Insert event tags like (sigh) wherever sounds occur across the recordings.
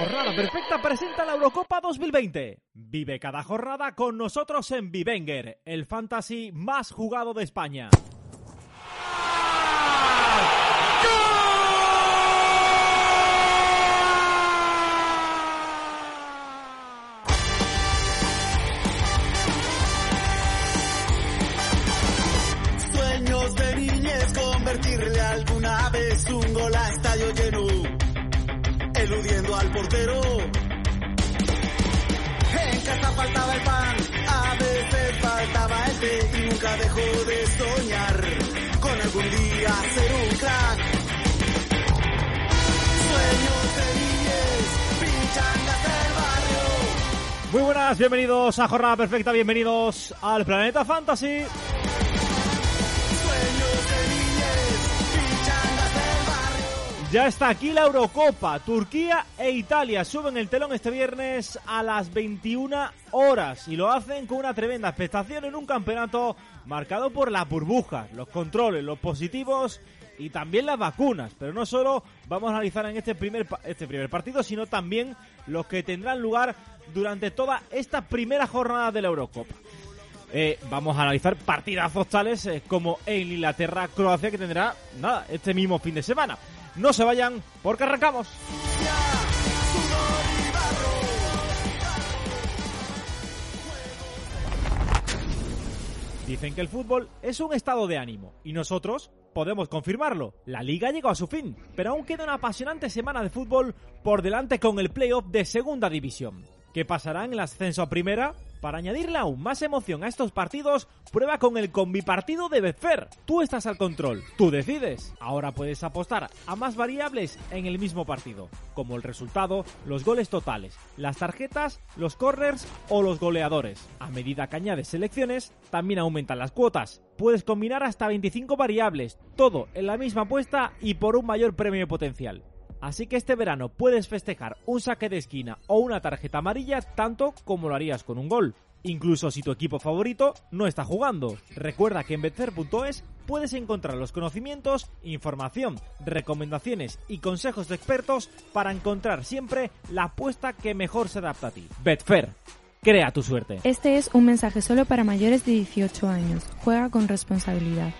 Jornada Perfecta presenta la Eurocopa 2020. Vive cada jornada con nosotros en Vivenger, el fantasy más jugado de España. Muy buenas, bienvenidos a Jornada Perfecta, bienvenidos al Planeta Fantasy. Ya está aquí la Eurocopa. Turquía e Italia suben el telón este viernes a las 21 horas y lo hacen con una tremenda expectación en un campeonato marcado por las burbujas, los controles, los positivos y también las vacunas. Pero no solo vamos a analizar en este primer, este primer partido, sino también los que tendrán lugar durante toda esta primera jornada de la Eurocopa. Eh, vamos a analizar partidazos tales eh, como en Inglaterra-Croacia que tendrá, nada, este mismo fin de semana. No se vayan porque arrancamos. Dicen que el fútbol es un estado de ánimo y nosotros podemos confirmarlo. La liga llegó a su fin, pero aún queda una apasionante semana de fútbol por delante con el playoff de segunda división. ¿Qué pasará en el ascenso a primera? Para añadirle aún más emoción a estos partidos, prueba con el combipartido de Betfair. Tú estás al control, tú decides. Ahora puedes apostar a más variables en el mismo partido, como el resultado, los goles totales, las tarjetas, los corners o los goleadores. A medida que añades selecciones, también aumentan las cuotas. Puedes combinar hasta 25 variables, todo en la misma apuesta y por un mayor premio potencial. Así que este verano puedes festejar un saque de esquina o una tarjeta amarilla tanto como lo harías con un gol. Incluso si tu equipo favorito no está jugando. Recuerda que en betfair.es puedes encontrar los conocimientos, información, recomendaciones y consejos de expertos para encontrar siempre la apuesta que mejor se adapta a ti. Betfair, crea tu suerte. Este es un mensaje solo para mayores de 18 años. Juega con responsabilidad.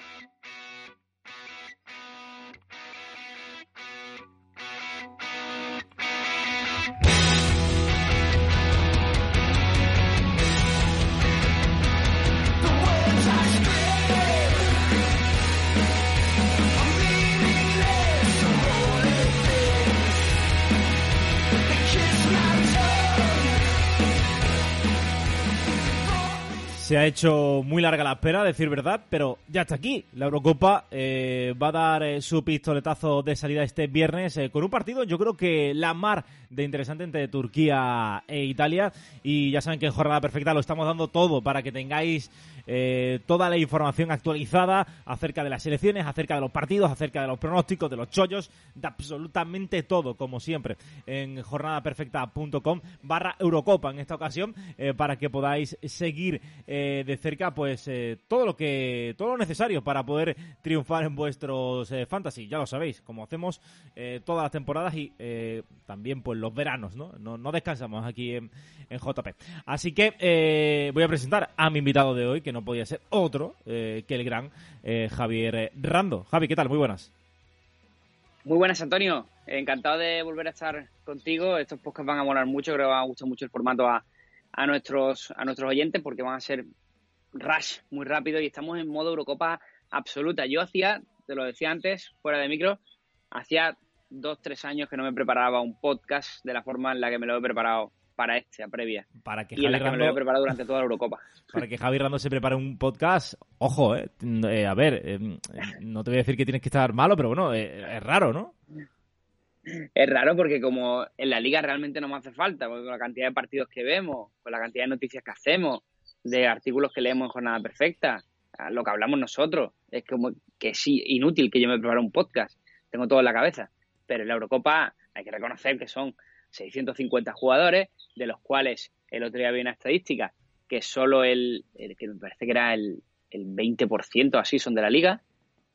Se ha hecho muy larga la espera, a decir verdad, pero ya está aquí. La Eurocopa eh, va a dar eh, su pistoletazo de salida este viernes eh, con un partido, yo creo que la mar de interesante entre Turquía e Italia. Y ya saben que en Jornada Perfecta lo estamos dando todo para que tengáis eh, toda la información actualizada acerca de las selecciones, acerca de los partidos, acerca de los pronósticos, de los chollos, de absolutamente todo, como siempre, en jornadaperfecta.com barra Eurocopa en esta ocasión, eh, para que podáis seguir eh, de cerca pues todo lo que todo lo necesario para poder triunfar en vuestros fantasy, ya lo sabéis, como hacemos todas las temporadas y también pues los veranos, ¿no? No, descansamos aquí en, JP. Así que voy a presentar a mi invitado de hoy, que no podía ser otro eh, que el gran eh, Javier eh, Rando. Javi, ¿qué tal? Muy buenas. Muy buenas, Antonio. Encantado de volver a estar contigo. Estos podcasts van a molar mucho. Creo que va a gustar mucho el formato a, a nuestros a nuestros oyentes porque van a ser rush muy rápido y estamos en modo Eurocopa absoluta. Yo hacía, te lo decía antes, fuera de micro, hacía dos, tres años que no me preparaba un podcast de la forma en la que me lo he preparado para esta previa. Para que y en Javi la que me lo Rando, he preparado durante toda la Eurocopa. (laughs) para que Javi Rando se prepare un podcast, ojo, eh, eh, a ver, eh, no te voy a decir que tienes que estar malo, pero bueno, eh, es raro, ¿no? Es raro porque como en la liga realmente no me hace falta, porque con la cantidad de partidos que vemos, con la cantidad de noticias que hacemos, de artículos que leemos en Jornada Perfecta, lo que hablamos nosotros, es como que sí, inútil que yo me prepare un podcast, tengo todo en la cabeza. Pero en la Eurocopa hay que reconocer que son 650 jugadores, de los cuales el otro día había una estadística que solo el, que me parece que era el, el 20% así son de la liga,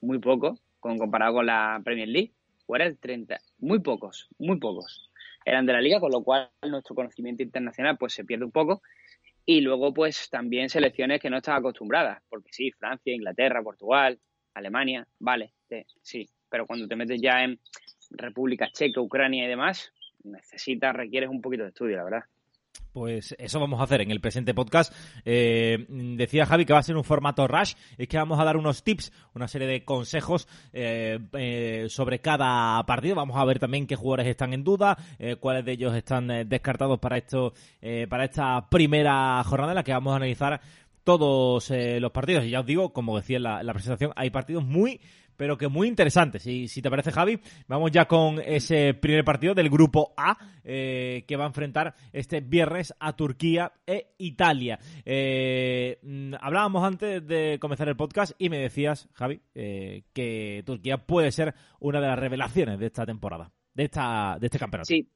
muy poco, con, comparado con la Premier League, o era el 30, muy pocos, muy pocos eran de la liga, con lo cual nuestro conocimiento internacional pues se pierde un poco. Y luego pues también selecciones que no están acostumbradas, porque sí, Francia, Inglaterra, Portugal, Alemania, vale, sí, pero cuando te metes ya en República Checa, Ucrania y demás, necesitas, requieres un poquito de estudio, la verdad. Pues eso vamos a hacer en el presente podcast. Eh, decía Javi que va a ser un formato rush. Es que vamos a dar unos tips, una serie de consejos eh, eh, sobre cada partido. Vamos a ver también qué jugadores están en duda, eh, cuáles de ellos están eh, descartados para esto, eh, para esta primera jornada en la que vamos a analizar todos los partidos. Y ya os digo, como decía en la presentación, hay partidos muy, pero que muy interesantes. Y si te parece, Javi, vamos ya con ese primer partido del grupo A eh, que va a enfrentar este viernes a Turquía e Italia. Eh, mm, hablábamos antes de comenzar el podcast y me decías, Javi, eh, que Turquía puede ser una de las revelaciones de esta temporada, de esta de este campeonato. Sí,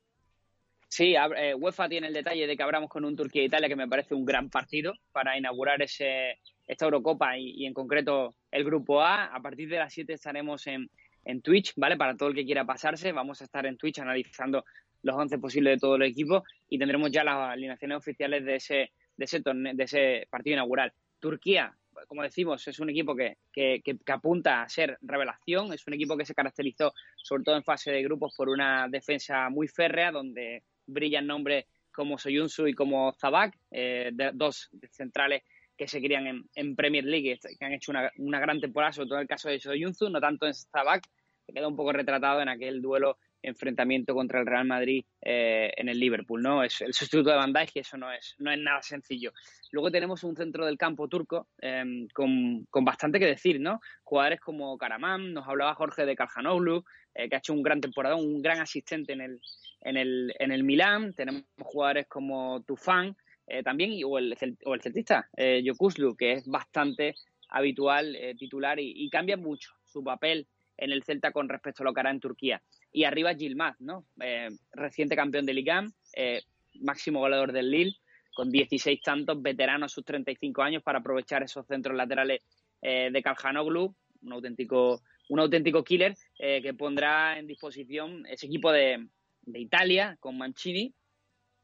sí eh, UEFA tiene el detalle de que abramos con un Turquía-Italia que me parece un gran partido para inaugurar ese, esta Eurocopa y, en concreto el grupo A. A partir de las 7 estaremos en, en Twitch, ¿vale? Para todo el que quiera pasarse, vamos a estar en Twitch analizando los 11 posibles de todos los equipos y tendremos ya las alineaciones oficiales de ese, de ese, torneo, de ese partido inaugural. Turquía, como decimos, es un equipo que, que, que apunta a ser revelación, es un equipo que se caracterizó sobre todo en fase de grupos por una defensa muy férrea donde brillan nombres como Soyuncu y como Zabak, eh, dos centrales que se crían en, en, Premier League, que han hecho una, una, gran temporada, sobre todo en el caso de Soyuncu, no tanto en Zabak, que queda un poco retratado en aquel duelo enfrentamiento contra el Real Madrid eh, en el Liverpool, ¿no? Es el sustituto de Van y eso no es, no es nada sencillo. Luego tenemos un centro del campo turco eh, con, con, bastante que decir, ¿no? Jugadores como Karaman, nos hablaba Jorge de Calhanoglu, eh, que ha hecho un gran temporada, un gran asistente en el, en el, en el Milán. Tenemos jugadores como Tufan, eh, también, o el, o el celtista, eh, Yokuslu, que es bastante habitual eh, titular y cambia mucho su papel en el Celta con respecto a lo que hará en Turquía. Y arriba Gilmaz, ¿no? Eh, reciente campeón de Ligam, eh, máximo goleador del Lille, con 16 tantos, veterano a sus 35 años para aprovechar esos centros laterales eh, de Calhanoglu, un auténtico, un auténtico killer eh, que pondrá en disposición ese equipo de, de, Italia con Mancini,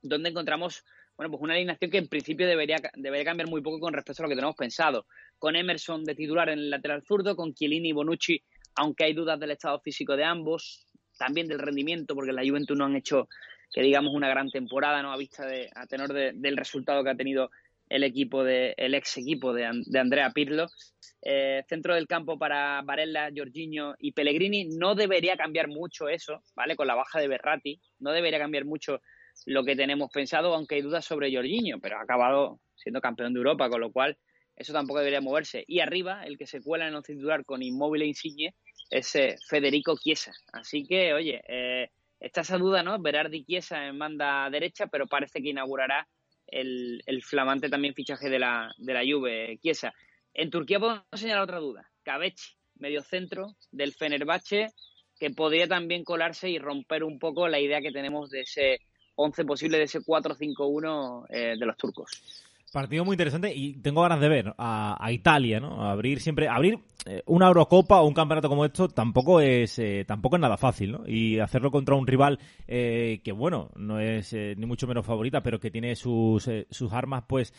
donde encontramos bueno, pues una alineación que en principio debería, debería cambiar muy poco con respecto a lo que tenemos pensado. Con Emerson de titular en el lateral zurdo, con Chiellini y Bonucci aunque hay dudas del estado físico de ambos, también del rendimiento, porque la Juventus no han hecho, que digamos, una gran temporada, ¿no? A vista de, a tenor de, del resultado que ha tenido el equipo de, el ex equipo de, Andrea Pirlo. Eh, centro del campo para Varela, Jorginho y Pellegrini. No debería cambiar mucho eso, ¿vale? Con la baja de Berratti. No debería cambiar mucho lo que tenemos pensado, aunque hay dudas sobre Jorginho, pero ha acabado siendo campeón de Europa, con lo cual eso tampoco debería moverse. Y arriba, el que se cuela en el titular con Inmóvil e Insigne, es eh, Federico Chiesa. Así que, oye, eh, está esa duda, ¿no? Berardi Chiesa en banda derecha, pero parece que inaugurará el, el flamante también fichaje de la, de la Juve, Chiesa. En Turquía podemos señalar otra duda. Cabechi, medio centro del Fenerbahce, que podría también colarse y romper un poco la idea que tenemos de ese 11 posible, de ese 4-5-1 eh, de los turcos. Partido muy interesante y tengo ganas de ver a, a Italia, ¿no? Abrir siempre, abrir eh, una Eurocopa o un campeonato como esto tampoco es eh, tampoco es nada fácil, ¿no? Y hacerlo contra un rival eh, que bueno no es ni mucho menos favorita, pero que tiene sus sus armas, pues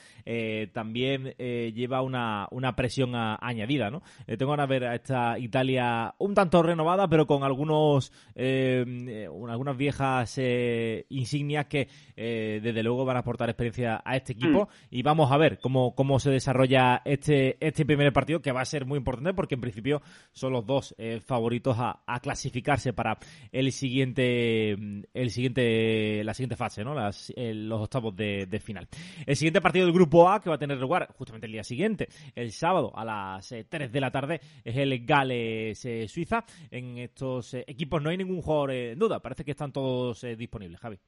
también lleva una, una presión a, añadida, ¿no? tengo ganas de ver a esta Italia un tanto renovada, pero con algunos algunas viejas insignias que desde luego van a aportar experiencia a este equipo mm. y vamos a ver cómo, cómo se desarrolla este, este primer partido, que va a ser muy importante porque en principio son los dos eh, favoritos a, clasificarse para el siguiente, el siguiente, la siguiente fase, ¿no? Las, los octavos de, final. El siguiente partido del grupo A que va a tener lugar justamente el día siguiente, el sábado a las 3 de la tarde, es el Gales-Suiza. en estos equipos no hay ningún jugador en duda, parece que están todos disponibles, Javi.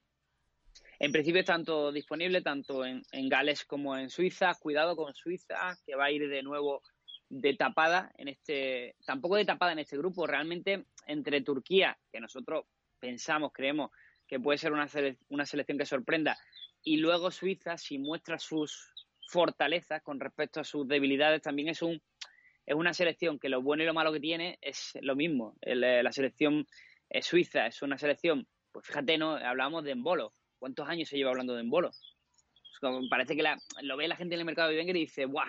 En principio están todos disponibles, tanto en, Gales como en Suiza. Cuidado con Suiza, que va a ir de nuevo de tapada en este, tampoco de tapada en este grupo, realmente entre Turquía, que nosotros pensamos, creemos que puede ser una, una selección que sorprenda, y luego Suiza, si muestra sus fortalezas con respecto a sus debilidades, también es un es una selección que lo bueno y lo malo que tiene es lo mismo. la selección suiza es una selección, pues fíjate, no hablamos de Embolo, ¿Cuántos años se lleva hablando de Embolo? Parece que lo ve la gente en el mercado de Wenger y dice, ¡guau!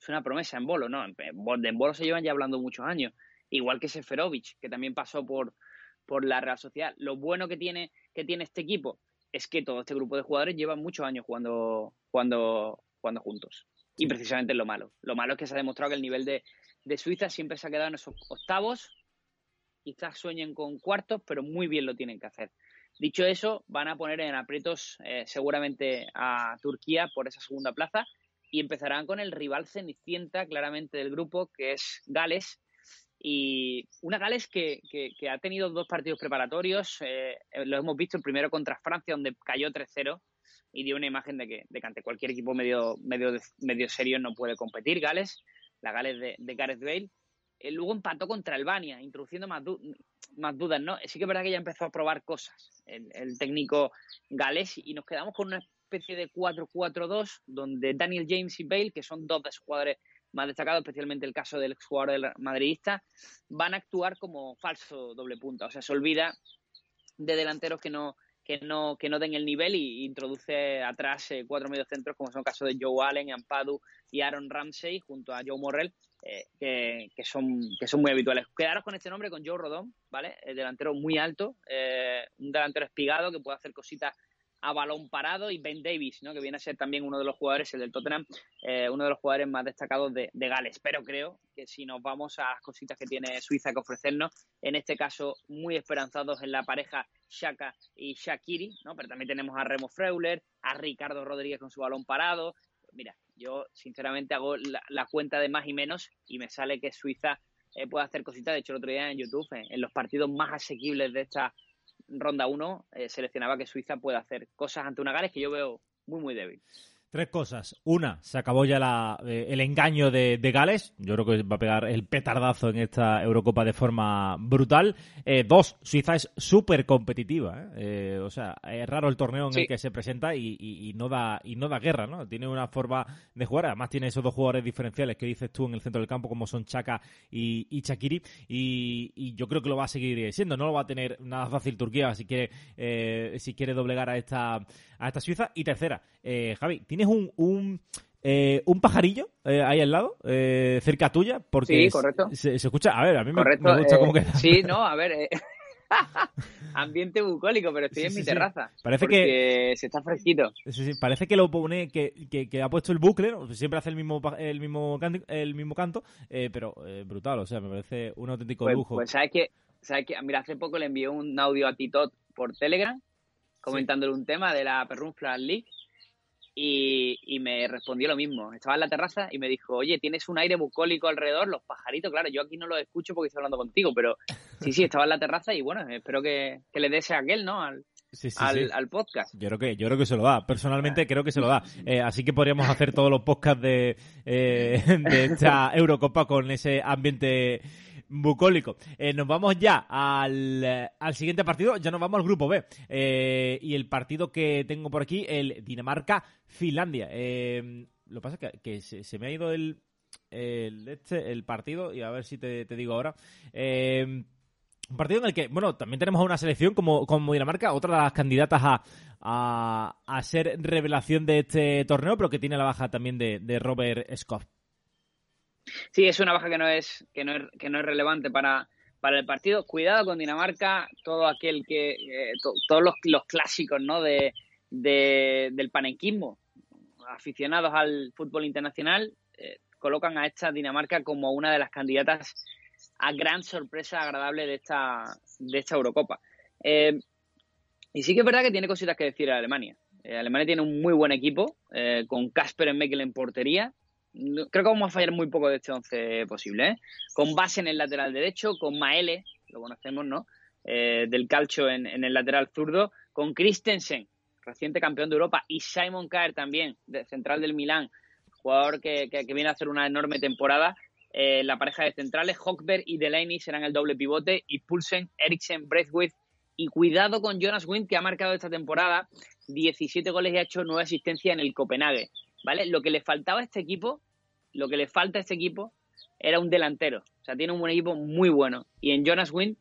Es una promesa en Bolo, ¿no? De Embolo se llevan ya hablando muchos años. Igual que Seferovic, que también pasó por, por la Real Sociedad. Lo bueno que tiene, que tiene este equipo es que todo este grupo de jugadores lleva muchos años jugando, jugando, jugando juntos. Y precisamente es lo malo. Lo malo es que se ha demostrado que el nivel de, de Suiza siempre se ha quedado en esos octavos. Quizás sueñen con cuartos, pero muy bien lo tienen que hacer. Dicho eso, van a poner en aprietos eh, seguramente a Turquía por esa segunda plaza y empezarán con el rival cenicienta claramente del grupo, que es Gales. Y una Gales que, ha tenido dos partidos preparatorios, eh, lo hemos visto el primero contra Francia, donde cayó 3-0 y dio una imagen de que, de ante cualquier equipo medio, medio, medio serio no puede competir. Gales, la Gales de, de Gareth Bale, eh, luego empató contra Albania, introduciendo más, dudas, ¿no? Sí que es verdad que ya empezó a probar cosas el, técnico galés y nos quedamos con una especie de 4-4-2 donde Daniel James y Bale, que son dos de sus jugadores más destacados, especialmente el caso del exjugador del madridista, van a actuar como falso doble punta. O sea, se olvida de delanteros que no, que no, que no den el nivel y introduce atrás eh, cuatro mediocentros como son el caso de Joe Allen, Ampadu y Aaron Ramsey junto a Joe Morrell eh, que, son, que son muy habituales. Quedaros con este nombre, con Joe Rodón, ¿vale? El delantero muy alto, eh, un delantero espigado que puede hacer cositas a balón parado y Ben Davis, ¿no? que viene a ser también uno de los jugadores, el del Tottenham, eh, uno de los jugadores más destacados de, Gales. Pero creo que si nos vamos a las cositas que tiene Suiza que ofrecernos, en este caso muy esperanzados en la pareja Shaka y Shakiri, ¿no? pero también tenemos a Remo Freuler, a Ricardo Rodríguez con su balón parado. Mira, yo, sinceramente, hago la, cuenta de más y menos y me sale que Suiza eh, puede hacer cositas. De hecho, el otro día en YouTube, en los partidos más asequibles de esta ronda 1, eh, seleccionaba que Suiza puede hacer cosas ante una Gales que yo veo muy, muy débil. Tres cosas. Una, se acabó ya la, eh, el engaño de, Gales. Yo creo que va a pegar el petardazo en esta Eurocopa de forma brutal. Eh, dos, Suiza es súper competitiva. ¿eh? o sea, es raro el torneo en el que se presenta y, no da, y no da guerra, ¿no? Tiene una forma de jugar. Además, tiene esos dos jugadores diferenciales que dices tú en el centro del campo, como son Chaka y, y Chakiri. Y, yo creo que lo va a seguir siendo. No lo va a tener nada fácil Turquía si quiere, si quiere doblegar a esta a esta Suiza. Y tercera, eh, Javi, ¿tienes un, un, eh, un pajarillo eh, ahí al lado, cerca tuya? Porque sí, correcto. Se, escucha, a ver, a mí me, gusta cómo queda. Sí, (laughs) no, a ver. (laughs) Ambiente bucólico, pero estoy en mi terraza. Parece que se está fresquito. Sí, parece que lo pone, que, que, ha puesto el bucle, siempre hace el mismo el mismo canto, el mismo canto pero brutal, o sea, me parece un auténtico pues, lujo. Pues sabes que, sabes que, mira, hace poco le envié un audio a Titot por Telegram comentándole un tema de la Perrunflas League y, me respondió lo mismo. Estaba en la terraza y me dijo, oye, tienes un aire bucólico alrededor, los pajaritos, claro, yo aquí no los escucho porque estoy hablando contigo, pero (laughs) sí, sí, estaba en la terraza y bueno, espero que, le des a aquel, ¿no? Al, al, podcast. Yo creo que yo creo que se lo da. Personalmente creo que se lo da. (laughs) Eh, así que podríamos hacer todos los podcasts de, eh, (laughs) de esta Eurocopa con ese ambiente bucólico. Eh, nos vamos ya al, al, siguiente partido, ya nos vamos al grupo B. Eh, y el partido que tengo por aquí, el Dinamarca-Finlandia. Eh, lo que pasa es que, se, me ha ido el, el, este, el partido, y a ver si te, digo ahora. un partido en el que, bueno, también tenemos a una selección como, como Dinamarca, otra de las candidatas a, a, ser revelación de este torneo, pero que tiene la baja también de, de Robert Scott. Sí, es una baja que no es, que no es, que no es relevante para, para el partido. Cuidado con Dinamarca, todo aquel que, eh, todos los, los, clásicos ¿no? de, del panenquismo, aficionados al fútbol internacional, eh, colocan a esta Dinamarca como una de las candidatas a gran sorpresa agradable de esta, de esta Eurocopa. Eh, y sí que es verdad que tiene cositas que decir a Alemania. Alemania tiene un muy buen equipo, con Kasper en Meckel en portería. Creo que vamos a fallar muy poco de este once posible, Con base en el lateral derecho, con Maele, lo conocemos, ¿no? del calcio en, el lateral zurdo, con Christensen, reciente campeón de Europa, y Simon Kaer también, de, central del Milán, jugador que, que, viene a hacer una enorme temporada. Eh, la pareja de centrales, Hockberg y Delaney serán el doble pivote y Pulsen, Eriksen, Breathwith y cuidado con Jonas Wind que ha marcado esta temporada 17 goles y ha hecho 9 asistencias en el Copenhague, ¿vale? Lo que le faltaba a este equipo, lo que le falta a este equipo era un delantero, o sea, tiene un buen equipo muy bueno. Y en Jonas Wind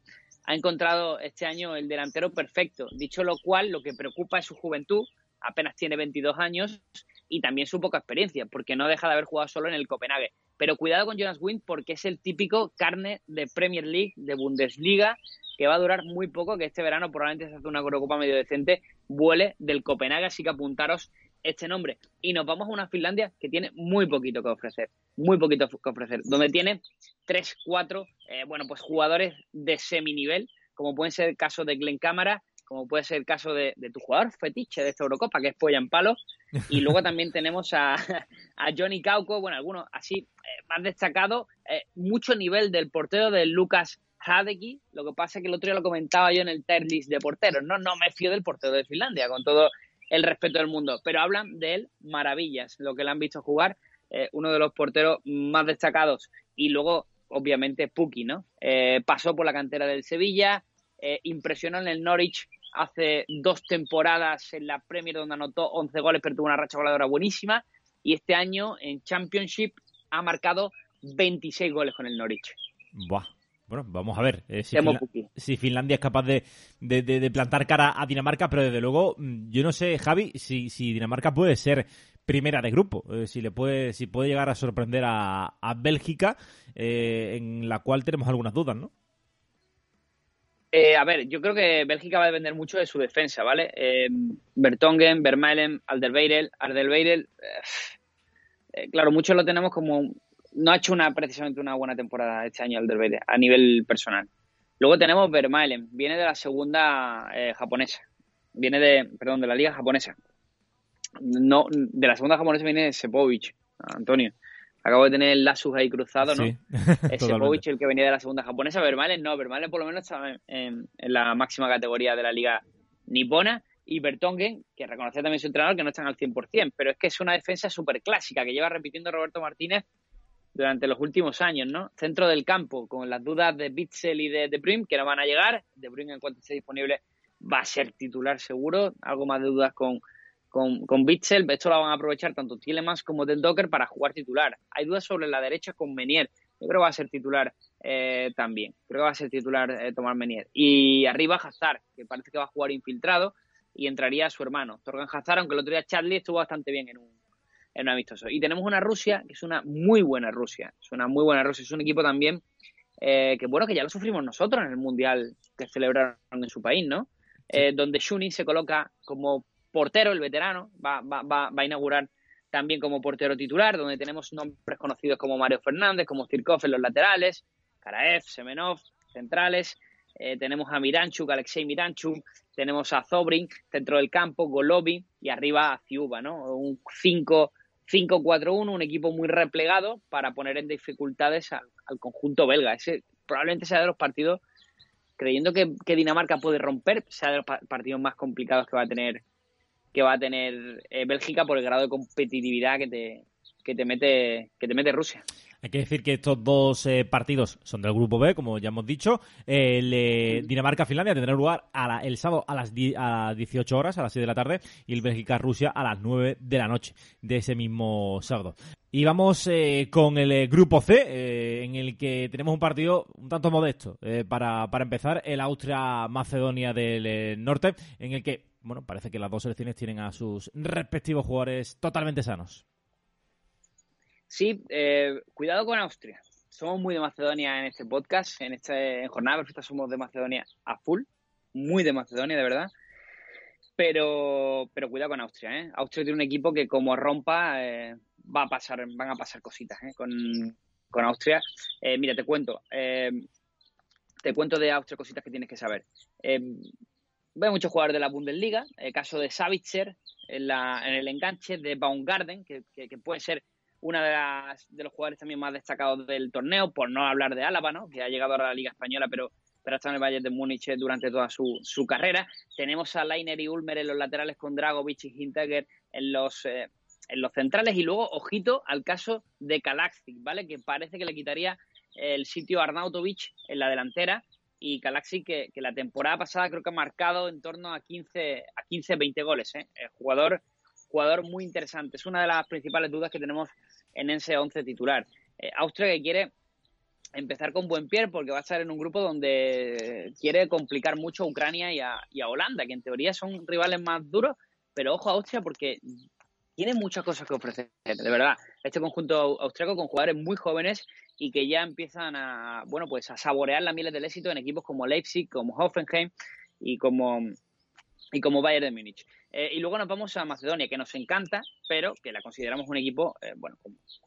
ha encontrado este año el delantero perfecto, dicho lo cual lo que preocupa es su juventud, apenas tiene 22 años y también su poca experiencia, porque no deja de haber jugado solo en el Copenhague. Pero cuidado con Jonas Wind porque es el típico carne de Premier League, de Bundesliga, que va a durar muy poco, que este verano probablemente se hace una Eurocopa medio decente, vuele del Copenhague, así que apuntaros este nombre. Y nos vamos a una Finlandia que tiene muy poquito que ofrecer, muy poquito que ofrecer, donde tiene tres, cuatro, eh, bueno, pues jugadores de seminivel, como pueden ser el caso de Glenn Cámara, como puede ser el caso de, tu jugador fetiche de esta Eurocopa, que es Polla en Palo. Y (laughs) luego también tenemos a, Johnny Cauco, bueno, algunos así eh, más destacados, eh, mucho nivel del portero de Lucas Hadeki. Lo que pasa es que el otro día lo comentaba yo en el tier list de porteros. No, no me fío del portero de Finlandia, con todo el respeto del mundo. Pero hablan de él maravillas, lo que le han visto jugar. Eh, uno de los porteros más destacados. Y luego, obviamente, Puki, ¿no? pasó por la cantera del Sevilla, impresionó en el Norwich hace dos temporadas en la Premier donde anotó 11 goles, pero tuvo una racha goleadora buenísima. Y este año en Championship ha marcado 26 goles con el Norwich. Buah. Bueno, vamos a ver eh, si, Finlandia es capaz de, plantar cara a Dinamarca, pero desde luego, mm, yo no sé, Javi, si, Dinamarca puede ser primera de grupo, eh, si le puede, si puede llegar a sorprender a, Bélgica, eh, en la cual tenemos algunas dudas, ¿no? A ver, yo creo que Bélgica va a depender mucho de su defensa, ¿vale? Bertongen, Vermaelen, Alderweireld, Alderweireld, claro, muchos lo tenemos como no ha hecho una precisamente una buena temporada este año Alderweireld a nivel personal. Luego tenemos Vermaelen, viene de la segunda japonesa, viene de, perdón, de la liga japonesa. No, de la segunda japonesa viene Sepovic, Antonio. Acabo de tener el Lasus ahí cruzado, ¿no? Sí, (laughs) Ese Povich, (laughs) el que venía de la segunda japonesa. Vermalen no, Vermalen por lo menos estaba en, la máxima categoría de la liga nipona. Y Bertongen, que reconoce también su entrenador, que no están al 100%. Pero es que es una defensa súper clásica que lleva repitiendo Roberto Martínez durante los últimos años, ¿no? Centro del campo, con las dudas de Bitzel y de De Bruyne, que no van a llegar. De Bruyne, en cuanto esté disponible, va a ser titular seguro. Algo más de dudas con con, con Bitzel, esto lo van a aprovechar tanto Tielemans como Del Docker para jugar titular. Hay dudas sobre la derecha con Menier. Yo creo que va a ser titular eh, también. Creo que va a ser titular eh, Tomás Menier. Y arriba Hazard, que parece que va a jugar infiltrado y entraría su hermano, Torgan Hazard, aunque el otro día Chadley estuvo bastante bien en un, en un amistoso. Y tenemos una Rusia que es una muy buena Rusia. Es una muy buena Rusia. Es un equipo también eh, que, bueno, que ya lo sufrimos nosotros en el Mundial que celebraron en su país, ¿no? donde Shuni se coloca como portero, el veterano, va, va, va, a inaugurar también como portero titular, donde tenemos nombres conocidos como Mario Fernández, como Zirkov en los laterales, Karaev, Semenov, centrales, eh, tenemos a Miranchuk, Alexei Miranchuk, tenemos a Zobrin, centro del campo, Golobi y arriba a Ciuba, ¿no? Un 5-4-1, un equipo muy replegado para poner en dificultades al, conjunto belga. Ese probablemente sea de los partidos, creyendo que, que Dinamarca puede romper, sea de los partidos más complicados que va a tener que va a tener eh, Bélgica por el grado de competitividad que te, que te mete que te mete Rusia. Hay que decir que estos dos eh, partidos son del grupo B, como ya hemos dicho. El eh, Dinamarca-Finlandia tendrá lugar el sábado a las 18 horas, a las 6 de la tarde, y el Bélgica-Rusia a las 9 de la noche de ese mismo sábado. Y vamos con el grupo C, en el que tenemos un partido un tanto modesto para, para empezar, el Austria-Macedonia del Norte, en el que bueno, parece que las dos selecciones tienen a sus respectivos jugadores totalmente sanos. Sí, eh, cuidado con Austria. Somos muy de Macedonia en este podcast, en este en jornada perfecta somos de Macedonia a full, muy de Macedonia, de verdad. Pero, pero cuidado con Austria, ¿eh? Austria tiene un equipo que como rompa, eh, va a pasar, van a pasar cositas ¿eh? con, con Austria. Eh, mira, te cuento. Eh, te cuento de Austria cositas que tienes que saber. Eh, veo muchos jugadores de la Bundesliga. El caso de Savitzer en, la, en el enganche de Baumgarten, que, que, que puede ser una de, las, de los jugadores también más destacados del torneo, por no hablar de Álava, ¿no? que ha llegado ahora a la Liga Española, pero, pero ha estado en el Bayern de Múnich durante toda su, su carrera. Tenemos a Leiner y Ulmer en los laterales con Dragovic y Hinteregger en los, eh, en los centrales. Y luego, ojito al caso de Kalaxic, ¿vale? Que parece que le quitaría el sitio a Arnautovic en la delantera. Y Kalaxic, que, que la temporada pasada creo que ha marcado en torno a 15, a 15 20 goles. ¿eh? El jugador, jugador muy interesante. Es una de las principales dudas que tenemos en ese 11 titular. Eh, Austria que quiere empezar con buen pie porque va a estar en un grupo donde quiere complicar mucho a Ucrania y a, Holanda, que en teoría son rivales más duros, pero ojo a Austria porque tiene muchas cosas que ofrecer, de verdad. Este conjunto austriaco con jugadores muy jóvenes y que ya empiezan a, bueno, pues a saborear las mieles del éxito en equipos como Leipzig, como Hoffenheim y como, y como Bayern de Múnich. Eh, y luego nos vamos a Macedonia, que nos encanta, pero que la consideramos un equipo, eh, bueno,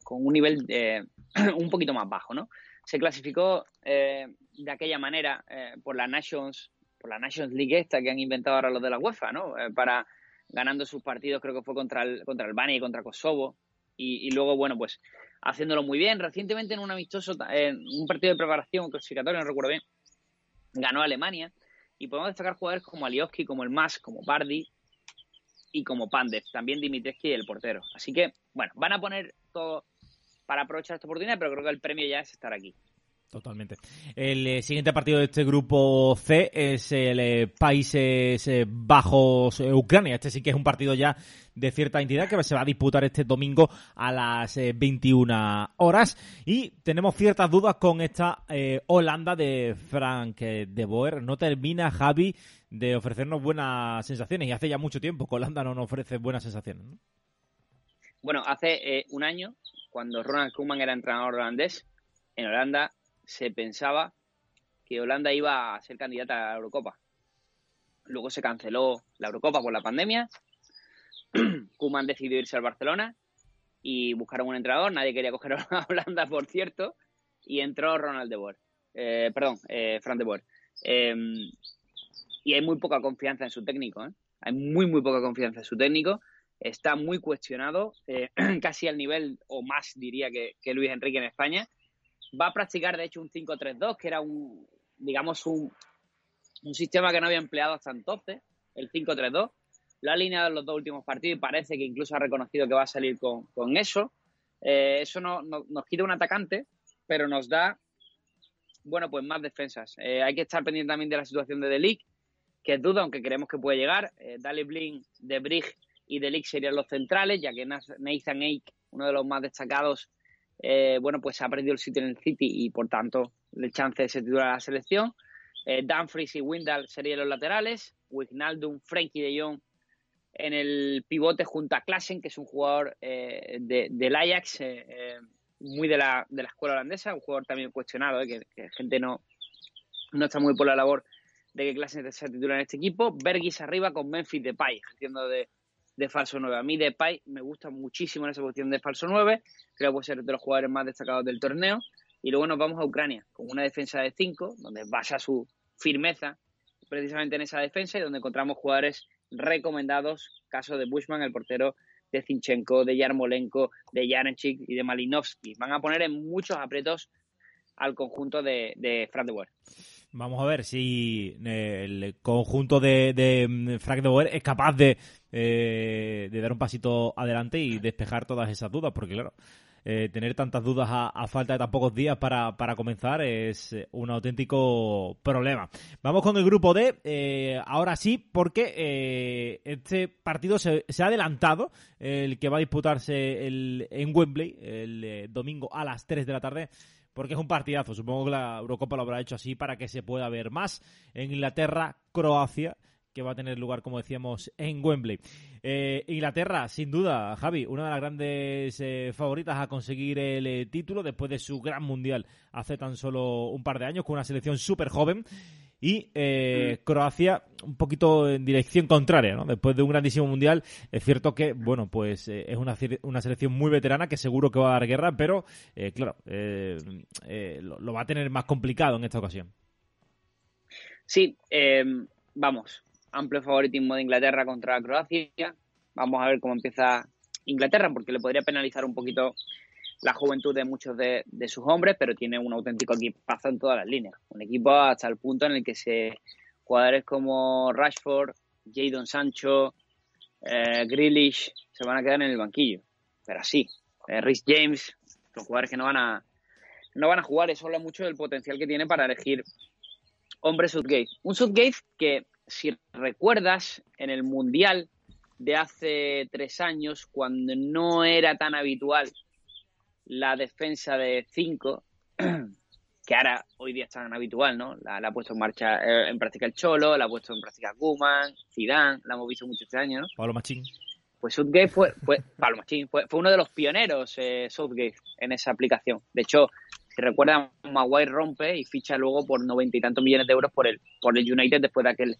con, un nivel eh, (clears throat) un poquito más bajo, ¿no? Se clasificó eh, de aquella manera por la Nations, por la Nations League esta que han inventado ahora los de la UEFA, ¿no? para ganando sus partidos, creo que fue contra el, contra Albania y contra Kosovo. Y, y, luego, bueno, pues haciéndolo muy bien. Recientemente en un amistoso, en un partido de preparación clasificatorio, no recuerdo bien, ganó Alemania. Y podemos destacar jugadores como Alioski, como el Mas, como Bardi y como Pandev, también Dimitrescu y el portero. Así que, bueno, van a poner todo para aprovechar esta oportunidad, pero creo que el premio ya es estar aquí. Totalmente. El eh, siguiente partido de este grupo C es el eh, Países eh, Bajos Ucrania. Este sí que es un partido ya de cierta entidad que se va a disputar este domingo a las 21 horas. Y tenemos ciertas dudas con esta Holanda de Frank de Boer. No termina Javi de ofrecernos buenas sensaciones y hace ya mucho tiempo que Holanda no nos ofrece buenas sensaciones. ¿no? Bueno, hace un año, cuando Ronald Koeman era entrenador holandés, en Holanda se pensaba que Holanda iba a ser candidata a la Eurocopa. Luego se canceló la Eurocopa por la pandemia. (clears throat) Kuman decidió irse al Barcelona y buscaron un entrenador. Nadie quería coger a (laughs) Holanda, por cierto. Y entró Ronald de. Eh, perdón, eh, Fran de Boer. Eh, y hay muy poca confianza en su técnico. ¿eh? Hay muy, muy poca confianza en su técnico. Está muy cuestionado, eh, (clears throat) casi al nivel, o más diría que Luis Enrique en España va a practicar de hecho un 5-3-2, que era un, digamos, un, un, sistema que no había empleado hasta entonces, el 5-3-2. Lo ha alineado en los dos últimos partidos y parece que incluso ha reconocido que va a salir con, con eso. Eh, eso no, no, nos quita un atacante, pero nos da, bueno, pues más defensas. Eh, hay que estar pendiente también de la situación de Delic, que es duda, aunque creemos que puede llegar. Eh, Dale Blin, De y Delic serían los centrales, ya que Nathan Ake, uno de los más destacados, eh, bueno, pues ha perdido el sitio en el City y por tanto el chance de ser titular a la selección. Eh, Dumfries y Windal serían los laterales. Wijnaldum, Frenkie de Jong en el pivote junto a Klassen, que es un jugador eh, de, del Ajax, eh, muy de la, de la escuela holandesa, un jugador también cuestionado, que, que gente no, no está muy por la labor de que Klassen sea titular en este equipo. Bergis arriba con Memphis Depay, haciendo de, de falso 9. A mí Depay me gusta muchísimo en esa posición de falso 9, creo que puede ser de los jugadores más destacados del torneo. Y luego nos vamos a Ucrania, con una defensa de 5, donde basa su firmeza precisamente en esa defensa y donde encontramos jugadores recomendados, caso de Bushman, el portero de Zinchenko, de Yarmolenko, de Jarenchik y de Malinovsky. Van a poner en muchos apretos al conjunto de, de. Vamos a ver si el conjunto de, de Frank de Boer es capaz de, eh, de dar un pasito adelante y despejar todas esas dudas, porque claro, eh, tener tantas dudas a, falta de tan pocos días para, para comenzar es un auténtico problema. Vamos con el grupo D, eh, ahora sí, porque eh, este partido se, se, ha adelantado, el que va a disputarse el, en Wembley el eh, domingo a las 3 de la tarde porque es un partidazo. Supongo que la Eurocopa lo habrá hecho así para que se pueda ver más en Inglaterra, Croacia que va a tener lugar, como decíamos, en Wembley. Eh, Inglaterra, sin duda, Javi, una de las grandes eh, favoritas a conseguir el eh, título después de su gran mundial hace tan solo un par de años con una selección súper joven. Y eh, Croacia un poquito en dirección contraria, ¿no? Después de un grandísimo mundial, es cierto que, bueno, pues eh, es una, una, selección muy veterana que seguro que va a dar guerra, pero, eh, claro, lo, lo, va a tener más complicado en esta ocasión. Sí, vamos, amplio favoritismo de Inglaterra contra Croacia. Vamos a ver cómo empieza Inglaterra, porque le podría penalizar un poquito la juventud de muchos de, sus hombres, pero tiene un auténtico equipazo en todas las líneas. Un equipo hasta el punto en el que se jugadores como Rashford, Jadon Sancho, eh, se van a quedar en el banquillo. Pero así, eh, James, los jugadores que no van a no van a jugar, eso habla mucho del potencial que tiene para elegir hombre Southgate. Un Southgate que, si recuerdas, en el Mundial de hace tres años, cuando no era tan habitual la defensa de 5, (clears throat) que ahora hoy día es tan habitual, ¿no? La, ha puesto en marcha, eh, en práctica el Cholo, la ha puesto en práctica Guman, Zidane, la hemos visto muchos este años, ¿no? Pablo Machín. Pues Southgate fue, fue (laughs) Pablo Machín, fue, uno de los pioneros, eh, Southgate, en esa aplicación. De hecho, si recuerdan, Maguire rompe y ficha luego por noventa y tantos millones de euros por el, por el United después de aquel,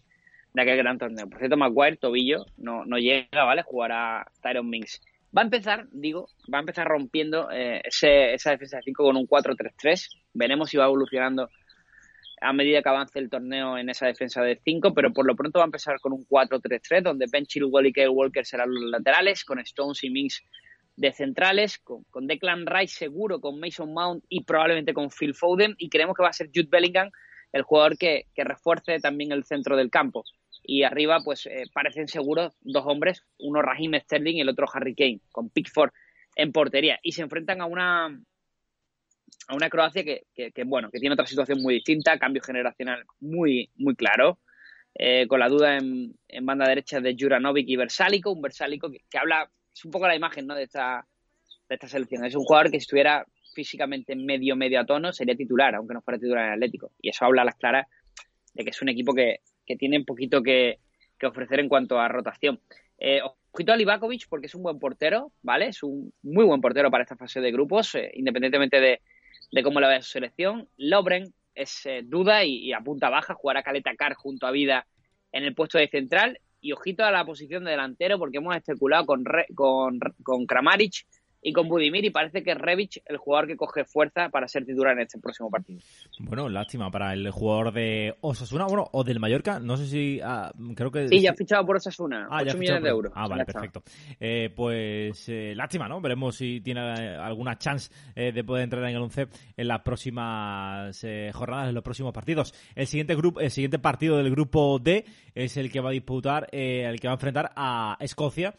de aquel gran torneo. Por cierto, Maguire, tobillo, no, no llega, ¿vale? Jugará Tyron Minks. Va a empezar, digo, va a empezar rompiendo eh, esa defensa de 5 con un 4-3-3. Veremos si va evolucionando a medida que avance el torneo en esa defensa de 5, pero por lo pronto va a empezar con un 4-3-3, donde Ben Chilwell y Walker serán los laterales, con Stones y Minks de centrales, con, Declan Rice seguro, con Mason Mount y probablemente con Phil Foden, y creemos que va a ser Jude Bellingham el jugador que refuerce también el centro del campo y arriba pues eh, parecen seguros dos hombres, uno Raheem Sterling y el otro Harry Kane, con Pickford en portería. Y se enfrentan a una a una Croacia que, que, bueno que tiene otra situación muy distinta, cambio generacional muy muy claro, eh, con la duda en, en, banda derecha de Juranovic y Versálico, un Versálico que, que, habla es un poco la imagen ¿no? de esta de esta selección, es un jugador que si estuviera físicamente medio medio a tono sería titular, aunque no fuera titular en Atlético. Y eso habla a las claras de que es un equipo que, que tienen poquito que, ofrecer en cuanto a rotación. Eh, ojito a Livakovic porque es un buen portero, ¿vale? Es un muy buen portero para esta fase de grupos, eh, independientemente de, cómo la vea su selección. Lobren es eh, duda y, a punta baja, jugará Caleta Car junto a Vida en el puesto de central. Y ojito a la posición de delantero porque hemos especulado con, con, con Kramaric y con Budimir y parece que es Revic el jugador que coge fuerza para ser titular en este próximo partido. Bueno, lástima para el jugador de Osasuna, bueno, o del Mallorca, no sé si, ah, creo que... Sí, ya ha fichado por Osasuna, ah, 8 millones de euros. Ah, vale, perfecto. Eh, pues eh, lástima, ¿no? Veremos si tiene eh, alguna chance de poder entrar en el 11 en las próximas jornadas, en los próximos partidos. El siguiente grupo, el siguiente partido del grupo D es el que va a disputar, el que va a enfrentar a Escocia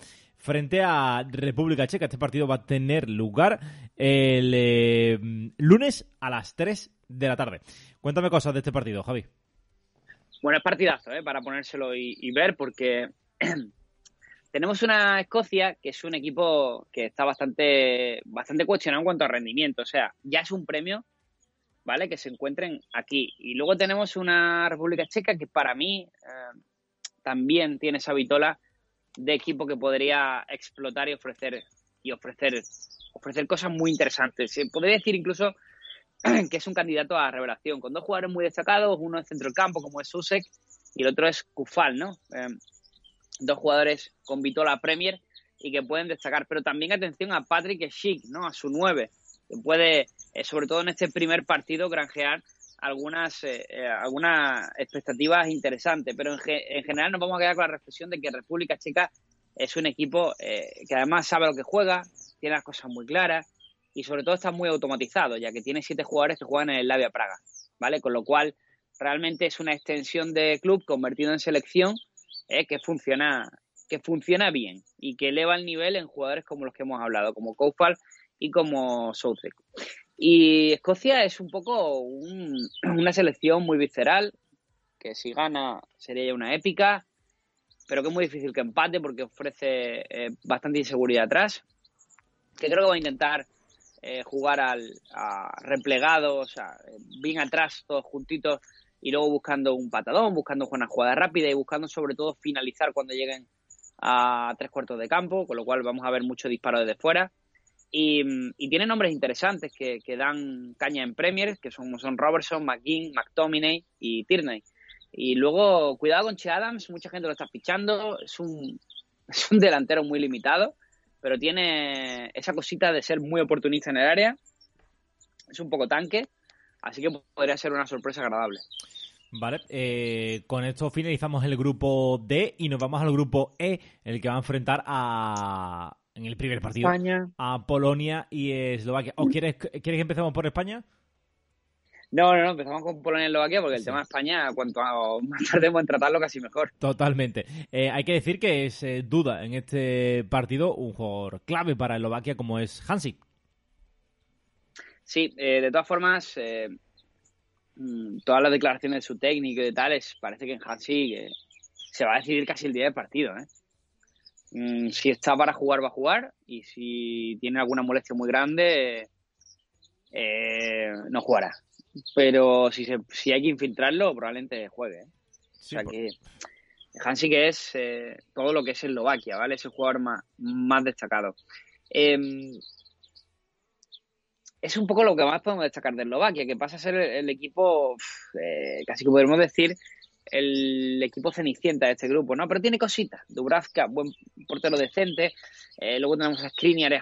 frente a República Checa. Este partido va a tener lugar el eh, lunes a las 3 de la tarde. Cuéntame cosas de este partido, Javi. Bueno, es partidazo, ¿eh? para ponérselo y, ver, porque (clears throat) tenemos una Escocia que es un equipo que está bastante, bastante cuestionado en cuanto a rendimiento. O sea, ya es un premio, ¿vale? Que se encuentren aquí. Y luego tenemos una República Checa que para mí eh, también tiene esa vitola de equipo que podría explotar y ofrecer y ofrecer ofrecer cosas muy interesantes. Se podría decir incluso (clears throat) que es un candidato a revelación, con dos jugadores muy destacados, uno en centro del campo como es Susek y el otro es Kufal, ¿no? Em, dos jugadores con Vitola Premier y que pueden destacar, pero también atención a Patrick Schick, ¿no? A su nueve, que puede, eh, sobre todo en este primer partido, granjear algunas, eh, eh, algunas expectativas interesantes, pero en, en, general nos vamos a quedar con la reflexión de que República Checa es un equipo eh, que además sabe lo que juega, tiene las cosas muy claras y sobre todo está muy automatizado, ya que tiene siete jugadores que juegan en el Lavia Praga, ¿vale? Con lo cual realmente es una extensión de club convertido en selección que funciona que funciona bien y que eleva el nivel en jugadores como los que hemos hablado, como Koufal y como Southek. Y Escocia es un poco (clears throat) una selección muy visceral, que si gana sería una épica, pero que es muy difícil que empate porque ofrece eh, bastante inseguridad atrás. Que creo que va a intentar eh, jugar al, a replegado, o sea, bien atrás, todos juntitos, y luego buscando un patadón, buscando una jugada rápida y buscando sobre todo finalizar cuando lleguen a tres cuartos de campo, con lo cual vamos a ver mucho disparo desde fuera. Y, tiene nombres interesantes que, dan caña en Premier, que son, son Robertson, McGinn, McTominay y Tierney. Y luego, cuidado con Che Adams, mucha gente lo está fichando, es un, (laughs) es un delantero muy limitado, pero tiene esa cosita de ser muy oportunista en el área, es un poco tanque, así que podría ser una sorpresa agradable. Vale, eh, con esto finalizamos el grupo D y nos vamos al grupo E, el que va a enfrentar a en el primer partido España. a Polonia y Eslovaquia. ¿O quieres, quieres que empecemos por España? No, no, no, empezamos con Polonia y Eslovaquia porque el tema de España, cuanto más tardemos en tratarlo, casi mejor. Totalmente. Eh, hay que decir que es eh, duda en este partido un jugador clave para Eslovaquia como es Hansik. Sí, eh, de todas formas, eh, mm, todas las declaraciones de su técnico y de tales, parece que en Hansik se va a decidir casi el día del partido. ¿eh? Mm, si está para jugar, va a jugar. Y si tiene alguna molestia muy grande, eh, no jugará. Pero si, se, si hay que infiltrarlo, probablemente juegue. ¿eh? Sí, o sea por- que Hansi que es eh, todo lo que es Eslovaquia, ¿vale? Es el jugador más, más destacado. Eh, es un poco lo que más podemos destacar de Eslovaquia, que pasa a ser el, el equipo, casi que podemos decir, el equipo cenicienta de este grupo, ¿no? Pero tiene cositas. Dubravka, buen portero decente. Eh, luego tenemos a Skriniar y a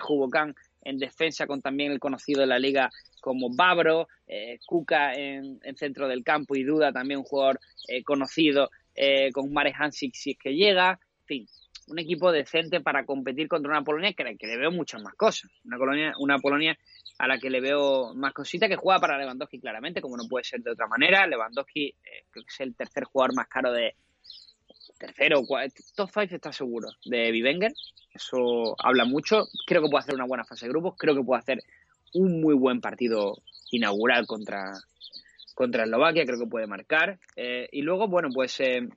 en defensa con también el conocido de la liga como Babro, eh, Kuka en, en centro del campo y Duda también un jugador eh, conocido eh, con Mare Hansik si es que llega. En fin, un equipo decente para competir contra una Polonia que, que le veo muchas más cosas. Una, colonia, una Polonia a la que le veo más cositas que juega para Lewandowski claramente, como no puede ser de otra manera. Lewandowski eh, creo que es el tercer jugador más caro de tercero, cua- top 5 está seguro de Vivenger. Eso habla mucho. Creo que puede hacer una buena fase de grupos. Creo que puede hacer un muy buen partido inaugural contra, contra Eslovaquia. Creo que puede marcar. Eh, y luego, bueno, pues eh,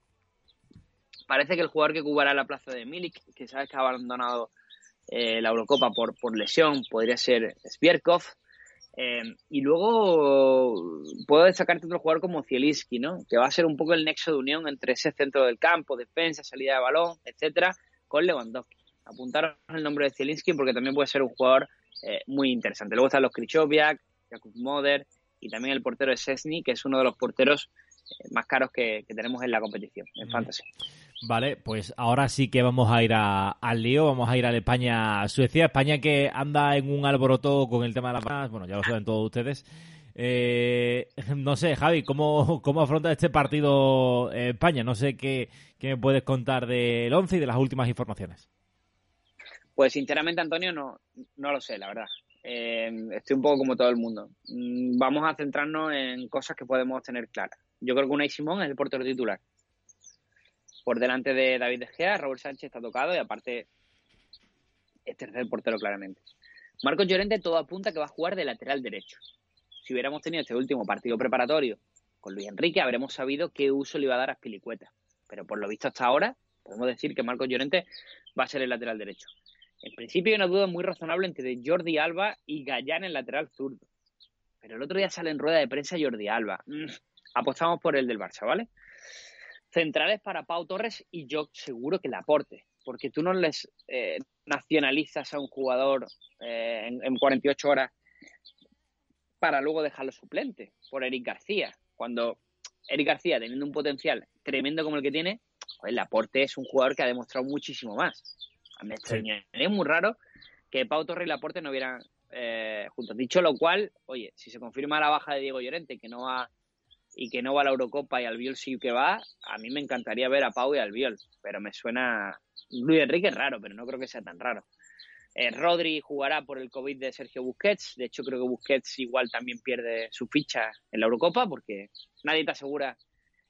parece que el jugador que ocupará la plaza de Milik, que sabes que ha abandonado eh, la Eurocopa por, por lesión, podría ser Svierkov. Eh, y luego puedo destacarte otro jugador como Zielinski, ¿no? Que va a ser un poco el nexo de unión entre ese centro del campo, defensa, salida de balón, etcétera, con Lewandowski. Apuntaros el nombre de Zielinski porque también puede ser un jugador eh, muy interesante. Luego están los Krychowiak, Jakub Moder y también el portero de Sesni, que es uno de los porteros eh, más caros que, que tenemos en la competición, en. Fantasy. Vale, pues ahora sí que vamos a ir a- al lío, vamos a ir a la España-Suecia. España que anda en un alboroto con el tema de las vacunas, bueno, ya lo saben todos ustedes. Eh, no sé, Javi, ¿cómo, cómo afronta este partido eh, España? No sé qué, qué me puedes contar del 11 y de las últimas informaciones. Pues sinceramente, Antonio, no, no lo sé, la verdad. Eh, estoy un poco como todo el mundo. Mm, Vamos a centrarnos en cosas que podemos tener claras. Yo creo que Unai Simón es el portero titular. Por delante de David De Gea, Robert Sánchez está tocado y aparte es tercer portero claramente. Marcos Llorente todo apunta que va a jugar de lateral derecho. Si hubiéramos tenido este último partido preparatorio con Luis Enrique, habremos sabido qué uso le iba a dar a Spilicueta. Pero por lo visto hasta ahora, podemos decir que Marcos Llorente va a ser el lateral derecho. En principio hay una duda muy razonable entre Jordi Alba y Gallán en lateral zurdo. Pero el otro día sale en rueda de prensa Jordi Alba. Mm, apostamos por el del Barça, ¿vale? Centrales para Pau Torres y yo seguro que le aporte. Porque tú no les eh, nacionalizas a un jugador eh, en, en 48 horas para luego dejarlo suplente por Eric García. Cuando Eric García, teniendo un potencial tremendo como el que tiene, pues el aporte es un jugador que ha demostrado muchísimo más. Me extrañaría muy raro que Pau Torres y Laporte no hubieran eh, juntos. Dicho lo cual, oye, si se confirma la baja de Diego Llorente que no va y que no va a la Eurocopa y Albiol sí que va, a mí me encantaría ver a Pau y a Albiol, pero me suena Luis Enrique es raro, pero no creo que sea tan raro. Eh, Rodri jugará por el COVID de Sergio Busquets. De hecho, creo que Busquets igual también pierde su ficha en la Eurocopa porque nadie te asegura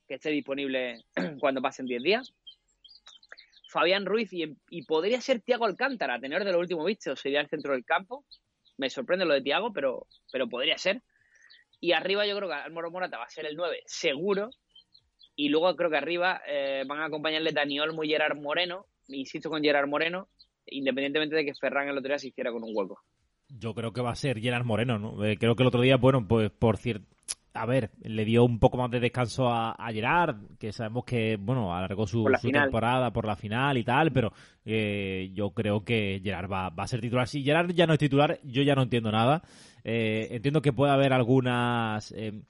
que esté disponible (clears throat) cuando pasen 10 días. Fabián Ruiz y, y podría ser Tiago Alcántara, a tener de lo último visto, sería el centro del campo. Me sorprende lo de Tiago, pero, pero podría ser. Y arriba yo creo que Álvaro Morata va a ser el 9, seguro. Y luego creo que arriba eh, van a acompañarle Dani Olmo y Gerard Moreno. Insisto con Gerard Moreno, independientemente de que Ferran el otro día se hiciera con un hueco. Yo creo que va a ser Gerard Moreno, ¿no? Eh, creo que el otro día, bueno, pues por cierto, a ver, le dio un poco más de descanso a, a Gerard, que sabemos que, bueno, alargó su, Por temporada por la final y tal, pero eh, yo creo que Gerard va, va a ser titular. Si Gerard ya no es titular, yo ya no entiendo nada. Eh, entiendo que puede haber algunas... eh,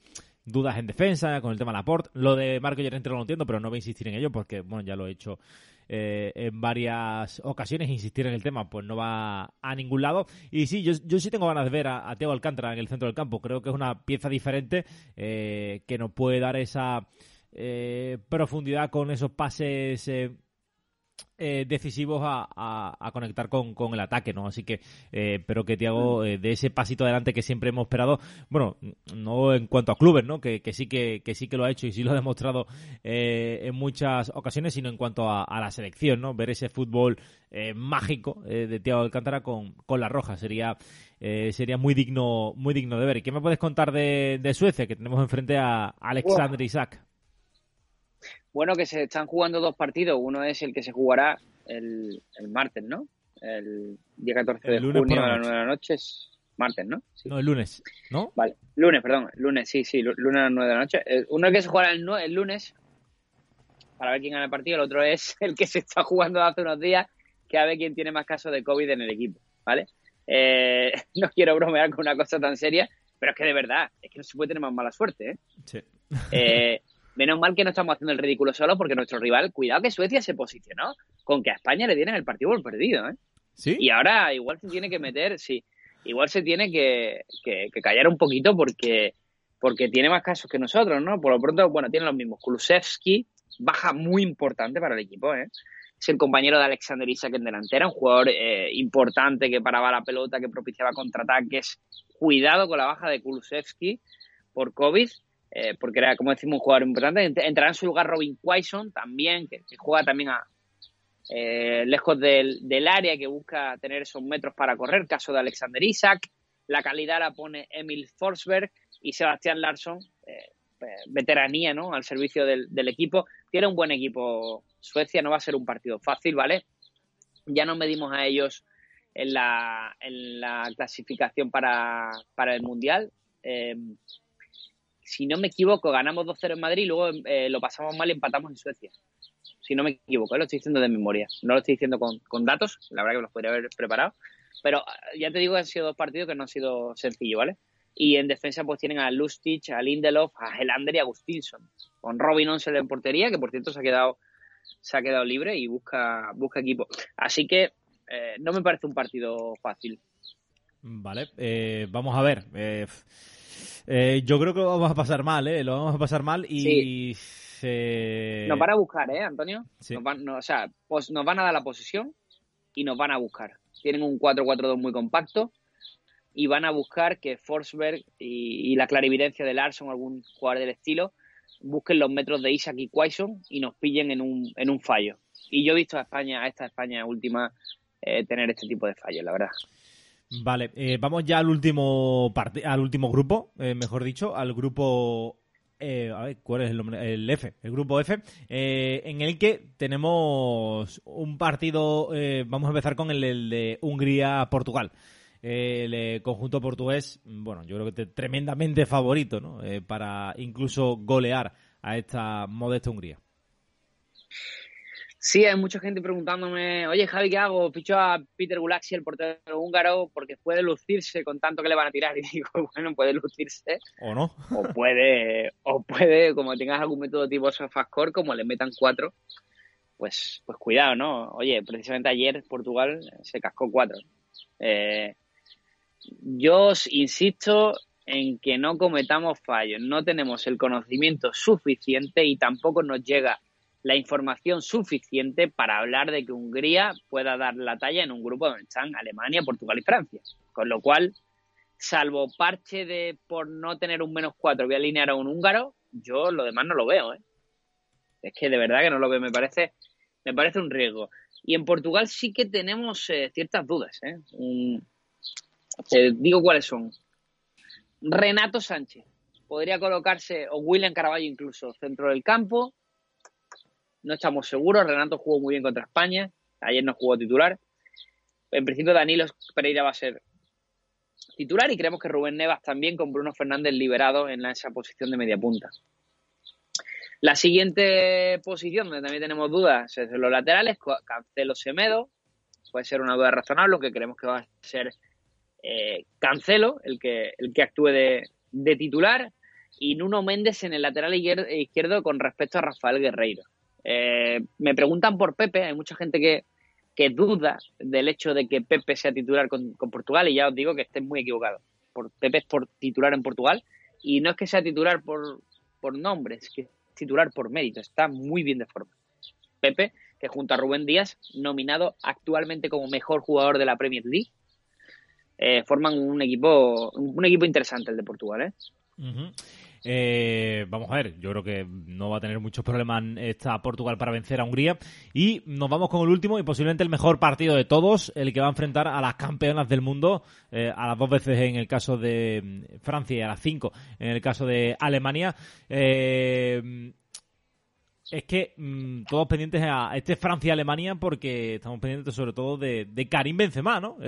dudas en defensa con el tema Laporte. Lo de Marco Llorente no lo entiendo, pero no voy a insistir en ello porque, bueno, ya lo he hecho eh, en varias ocasiones. Insistir en el tema, pues no va a ningún lado. Y sí, yo, yo sí tengo ganas de ver a, a Teo Alcántara en el centro del campo. Creo que es una pieza diferente eh, que nos puede dar esa eh, profundidad con esos pases eh, decisivos a, a- a conectar con, con el ataque, ¿no? Así que, eh, pero que Tiago eh, de ese pasito adelante que siempre hemos esperado, bueno, no en cuanto a clubes, ¿no? Que, que sí que, que sí que lo ha hecho y sí lo ha demostrado eh, en muchas ocasiones, sino en cuanto a, a la selección, ¿no? Ver ese fútbol eh, mágico de Tiago Alcántara con, con la roja sería sería muy digno muy digno de ver. ¿Y qué me puedes contar de, de Suecia? Que tenemos enfrente a Alexander Isaac. Bueno, que se están jugando dos partidos. Uno es el que se jugará el, el martes, ¿no? El día 14 de El junio a la las 9 de la noche. Es martes, ¿no? Sí. No, el lunes, ¿no? Vale, lunes, perdón, lunes, sí, sí, lu- lunes a las 9 de la noche. Eh, Uno es que se jugará el lunes para ver quién gana el partido, el otro es (laughs) el que se está jugando hace unos días, que a ver quién tiene más casos de COVID en el equipo, ¿vale? Eh, (laughs) no quiero bromear con una cosa tan seria, pero es que de verdad, es que no se puede tener más mala suerte, ¿eh? Sí. Eh, menos mal que no estamos haciendo el ridículo solo porque nuestro rival, cuidado que Suecia se posicionó con que a España le dieran el partido por perdido, ¿eh? ¿Sí? Y ahora igual se tiene que meter, sí, igual se tiene que, que- que callar un poquito porque, porque tiene más casos que nosotros, ¿no? Por lo pronto, bueno, tiene los mismos. Kulusevski, baja muy importante para el equipo, ¿eh? Es el compañero de Alexander Isak en delantera, un jugador eh, importante que paraba la pelota, que propiciaba contraataques. Cuidado con la baja de Kulusevski por COVID, eh, porque era, como decimos, un jugador importante. Ent- Entrará en su lugar Robin Quaison también, que, juega también a, eh, lejos del, área, que busca tener esos metros para correr, caso de Alexander Isak. La calidad la pone Emil Forsberg y Sebastián Larsson, eh, eh, veteranía ¿no? al servicio del, equipo. Tiene un buen equipo Suecia, no va a ser un partido fácil, ¿vale? Ya nos medimos a ellos en la, en la clasificación para, para el Mundial. Si no me equivoco, ganamos 2-0 en Madrid y luego eh, lo pasamos mal y empatamos en Suecia si no me equivoco, ¿eh? lo estoy diciendo de memoria. No lo estoy diciendo con, con datos, la verdad que los podría haber preparado. Pero eh, ya te digo que han sido dos partidos que no han sido sencillos, ¿vale? Y en defensa pues tienen a Lustig, a Lindelof, a Helander y a Gustinson. Con Robin Onsel en portería, que por cierto se ha quedado, se ha quedado libre y busca, busca equipo. Así que eh, no me parece un partido fácil. Vale, eh, vamos a ver. eh, eh, yo creo que lo vamos a pasar mal, ¿eh? Lo vamos a pasar mal y... eh, Nos van a buscar, ¿eh, Antonio? Sí. Nos van, no, o sea, pues nos van a dar la posesión y nos van a buscar. Tienen un 4-4-2 muy compacto y van a buscar que Forsberg y, y la clarividencia de Larson, algún jugador del estilo, busquen los metros de Isaac y Quaison y nos pillen en un, en un fallo. Y yo he visto a España, a esta España última, eh, tener este tipo de fallos, la verdad. Vale, eh, vamos ya al último al último grupo, eh, mejor dicho, al grupo eh, a ver, ¿cuál es el nombre? El F, el grupo F, eh, en el que tenemos un partido, eh, vamos a empezar con el, de Hungría-Portugal. Eh, el eh, conjunto portugués, bueno, yo creo que te- tremendamente favorito, ¿no? Eh, para incluso golear a esta modesta Hungría. Sí, hay mucha gente preguntándome, oye Javi, ¿qué hago? Ficho a Peter Gulaxi, el portero húngaro, porque puede lucirse con tanto que le van a tirar. (laughs) Y digo, bueno, puede lucirse, ¿O no? o puede, o puede, como tengas algún método tipo Sofascore, como le metan cuatro, pues, pues cuidado, ¿no? Oye, precisamente ayer Portugal se cascó cuatro. Eh, yo os insisto en que no cometamos fallos, no tenemos el conocimiento suficiente y tampoco nos llega la información suficiente para hablar de que Hungría pueda dar la talla en un grupo donde están Alemania, Portugal y Francia. Con lo cual, salvo parche de por no tener un menos cuatro, voy a alinear a un húngaro, yo lo demás no lo veo, ¿eh? Es que de verdad que no lo veo, me parece, me parece un riesgo. Y en Portugal sí que tenemos eh, ciertas dudas, ¿eh? Te digo cuáles son. Renato Sánchez. Podría colocarse, o William Caraballo incluso, centro del campo. No estamos seguros. Renato jugó muy bien contra España. Ayer no jugó titular. En principio Danilo Pereira va a ser titular y creemos que Rubén Nevas también con Bruno Fernández liberado en esa posición de media punta. La siguiente posición donde también tenemos dudas es de los laterales, Cancelo Semedo, puede ser una duda razonable, aunque creemos que va a ser eh, Cancelo el que, el que actúe de, de titular. y Nuno Méndez en el lateral izquierdo con respecto a Rafael Guerreiro. Eh, me preguntan por Pepe, hay mucha gente que, que duda del hecho de que Pepe sea titular con, Portugal y ya os digo que estés muy equivocado. Por, Pepe es por titular en Portugal y no es que sea titular por, por nombre, es que es titular por mérito, está muy bien de forma. Pepe, que junto a Rubén Díaz, nominado actualmente como mejor jugador de la Premier League, eh, forman un equipo un equipo interesante el de Portugal, ¿eh? Eh, vamos a ver, yo creo que no va a tener muchos problemas esta Portugal para vencer a Hungría. Y nos vamos con el último y posiblemente el mejor partido de todos, el que va a enfrentar a las campeonas del mundo, eh, a las dos veces en el caso de mm, Francia y a las cinco en el caso de Alemania. Eh, es que mm, todos pendientes a este Francia-Alemania porque estamos pendientes sobre todo de, de Karim Benzema, ¿no?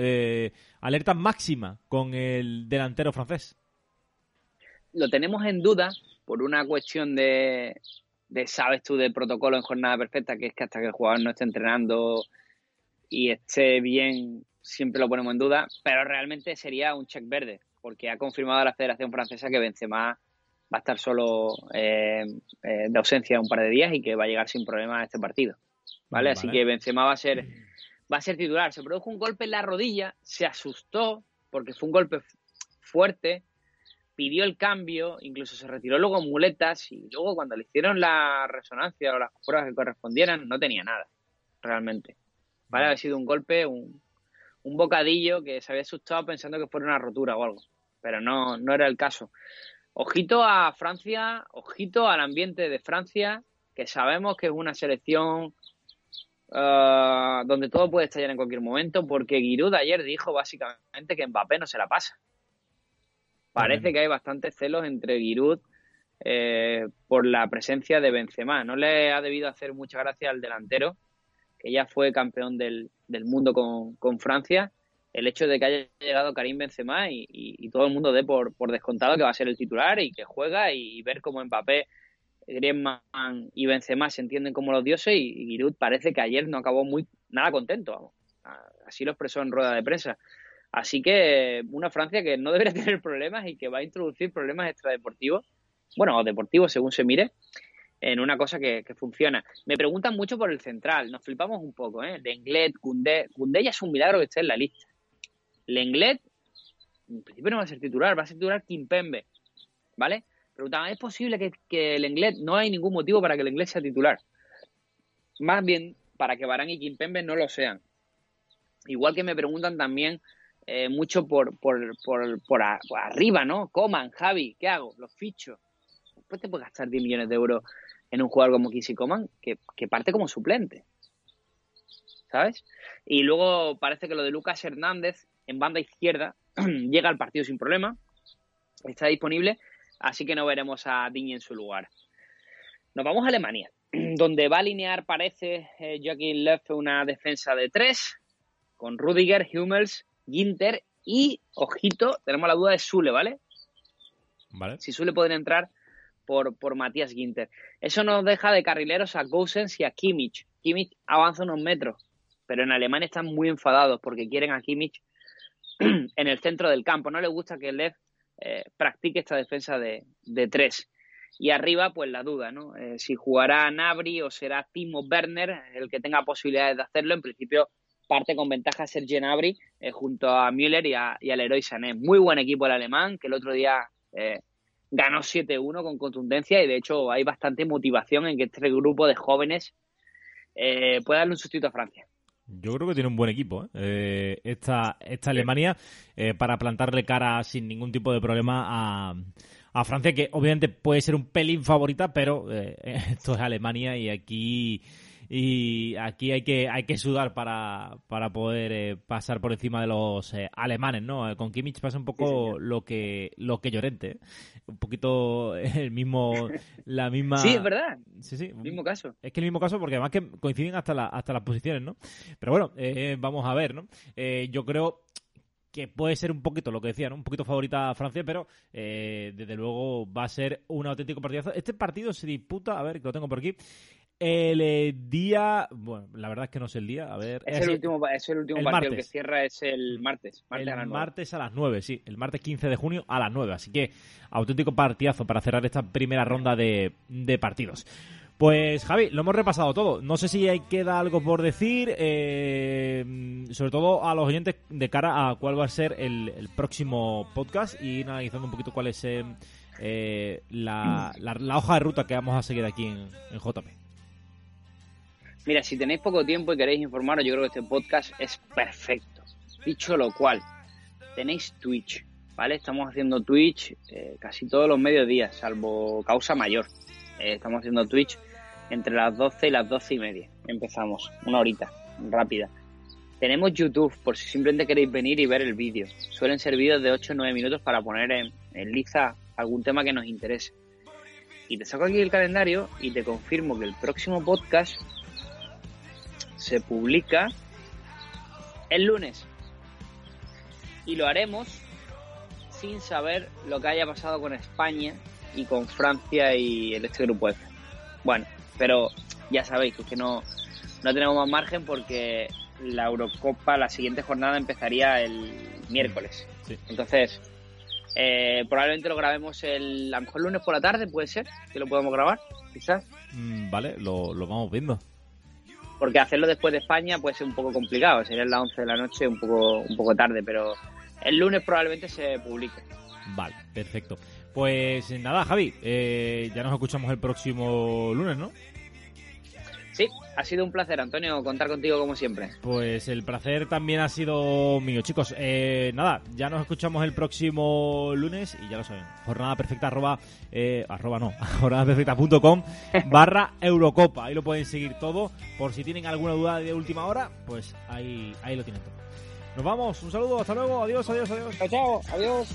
alerta máxima con el delantero francés lo tenemos en duda por una cuestión de, sabes tú, de protocolo en jornada perfecta, que es que hasta que el jugador no esté entrenando y esté bien, siempre lo ponemos en duda, pero realmente sería un check verde, porque ha confirmado la Federación Francesa que Benzema va a estar solo eh, eh, de ausencia un par de días y que va a llegar sin problema a este partido. ¿vale? Así que Benzema va a ser va a ser titular. Se produjo un golpe en la rodilla, se asustó porque fue un golpe fuerte, pidió el cambio, incluso se retiró luego muletas y luego cuando le hicieron la resonancia o las pruebas que correspondieran no tenía nada, realmente. Vale, había sido un golpe, un, un bocadillo que se había asustado pensando que fuera una rotura o algo, pero no, no era el caso. Ojito a Francia, ojito al ambiente de Francia, que sabemos que es una selección uh, donde todo puede estallar en cualquier momento, porque Giroud ayer dijo básicamente que Mbappé no se la pasa. Parece que hay bastantes celos entre Giroud eh, por la presencia de Benzema. No le ha debido hacer mucha gracia al delantero, que ya fue campeón del, mundo con, Francia, el hecho de que haya llegado Karim Benzema y, todo el mundo dé por, descontado que va a ser el titular y que juega y, ver cómo Mbappé, Griezmann y Benzema se entienden como los dioses y, Giroud parece que ayer no acabó muy nada contento. Así lo expresó en rueda de prensa. Así que una Francia que no (laughs) debería tener problemas y que va a introducir problemas extradeportivos, bueno, o deportivos según se mire, en una cosa que, funciona. Me preguntan mucho por el central, nos flipamos un poco, ¿eh? Lenglet, Koundé, Koundé ya es un milagro que esté en la lista. Lenglet, en principio no va a ser titular, va a ser titular Kimpembe, ¿vale? Preguntaban, ¿es posible que, que Lenglet, no hay ningún motivo para que el inglés sea titular? Más bien para que Barán y Kimpembe no lo sean. Igual que me preguntan también eh, mucho por, por, por, por, arriba, ¿no? Coman, Javi, ¿qué hago? Los ficho. Después te puedes gastar 10 millones de euros en un jugador como Kissy Coman que, parte como suplente. ¿Sabes? Y luego parece que lo de Lucas Hernández en banda izquierda (clears throat) llega al partido sin problema. Está disponible, así que no veremos a Digne en su lugar. Nos vamos a Alemania, (clears throat) donde va a alinear, parece, eh, Joaquín una defensa de tres, con Rudiger, Hummels, Ginter y, ojito, tenemos la duda de Sule, ¿vale? Vale. Si Sule puede entrar por, por Matías Ginter. Eso nos deja de carrileros a Gosens y a Kimmich. Kimmich avanza unos metros, pero en Alemania están muy enfadados porque quieren a Kimmich (clears throat) en el centro del campo. No les gusta que Lev eh, practique esta defensa de, tres. Y arriba, pues la duda, ¿no? Eh, si jugará Nabri o será Timo Werner el que tenga posibilidades de hacerlo. En principio, parte con ventaja Sergio Gnabry eh, junto a Müller y, a, y al Leroy Sané. Muy buen equipo el alemán, que el otro día eh, ganó 7-1 con contundencia y de hecho hay bastante motivación en que este grupo de jóvenes eh, pueda darle un sustituto a Francia. Yo creo que tiene un buen equipo esta, esta Alemania para plantarle cara sin ningún tipo de problema a, a Francia, que obviamente puede ser un pelín favorita, pero (laughs) esto es Alemania y aquí y aquí hay que hay que sudar para, para poder eh, pasar por encima de los eh, alemanes, ¿no? Con Kimmich pasa un poco lo que lo que Llorente, un poquito (laughs) el mismo la misma Sí, es verdad. Sí, sí, mismo caso. Es que el mismo caso porque además que coinciden hasta la, hasta las posiciones, ¿no? Pero bueno, eh, vamos a ver, ¿no? yo creo que puede ser un poquito lo que decía, ¿no? Un poquito favorita a Francia, pero desde luego va a ser un auténtico partidazo. Este partido se disputa, a ver, que lo tengo por aquí, el eh, día. Bueno, la verdad es que no sé el día. A ver. Es, el último, es el último el partido martes. que cierra, es el martes. martes el a las nueve. martes a las 9, sí. El martes 15 de junio a las 9. Así que auténtico partidazo para cerrar esta primera ronda de, de partidos. Pues Javi, lo hemos repasado todo. No sé si hay queda algo por decir, eh, sobre todo a los oyentes de cara a cuál va a ser el, el próximo podcast y ir analizando un poquito cuál es eh, eh, la, la- la hoja de ruta que vamos a seguir aquí en, en JP. Mira, si tenéis poco tiempo y queréis informaros, yo creo que este podcast es perfecto. Dicho lo cual, tenéis Twitch, ¿vale? Estamos haciendo Twitch eh, casi todos los mediodías, salvo causa mayor. Eh, estamos haciendo Twitch entre las 12 y las 12 y media. Empezamos, una horita, rápida. Tenemos YouTube, por si simplemente queréis venir y ver el vídeo. Suelen ser vídeos de 8 o 9 minutos para poner en, en liza algún tema que nos interese. Y te saco aquí el calendario y te confirmo que el próximo podcast se publica el lunes. Y lo haremos sin saber lo que haya pasado con España y con Francia y el este grupo F. Bueno, pero ya sabéis que es que no, no tenemos más margen porque la Eurocopa, la siguiente jornada empezaría el miércoles. Sí. Entonces, eh, probablemente lo grabemos el, a lo mejor lunes por la tarde, puede ser, que lo podamos grabar, quizás. Mm, vale, lo, lo vamos viendo. Porque hacerlo después de España puede ser un poco complicado, sería las 11 de la noche un poco, un poco tarde, pero el lunes probablemente se publique. Vale, perfecto. Pues nada, Javi, eh, ya nos escuchamos el próximo lunes, ¿no? Sí, ha sido un placer, Antonio, contar contigo como siempre. Pues el placer también ha sido mío, chicos. Eh, nada, ya nos escuchamos el próximo lunes y ya lo saben. Jornada perfecta arroba, eh, arroba no, (laughs) jornadaperfecta.com (laughs) barra Eurocopa. Ahí lo pueden seguir todo. Por si tienen alguna duda de última hora, pues ahí, ahí lo tienen todo. Nos vamos, un saludo, hasta luego, adiós, adiós, adiós. Chao, chao, adiós.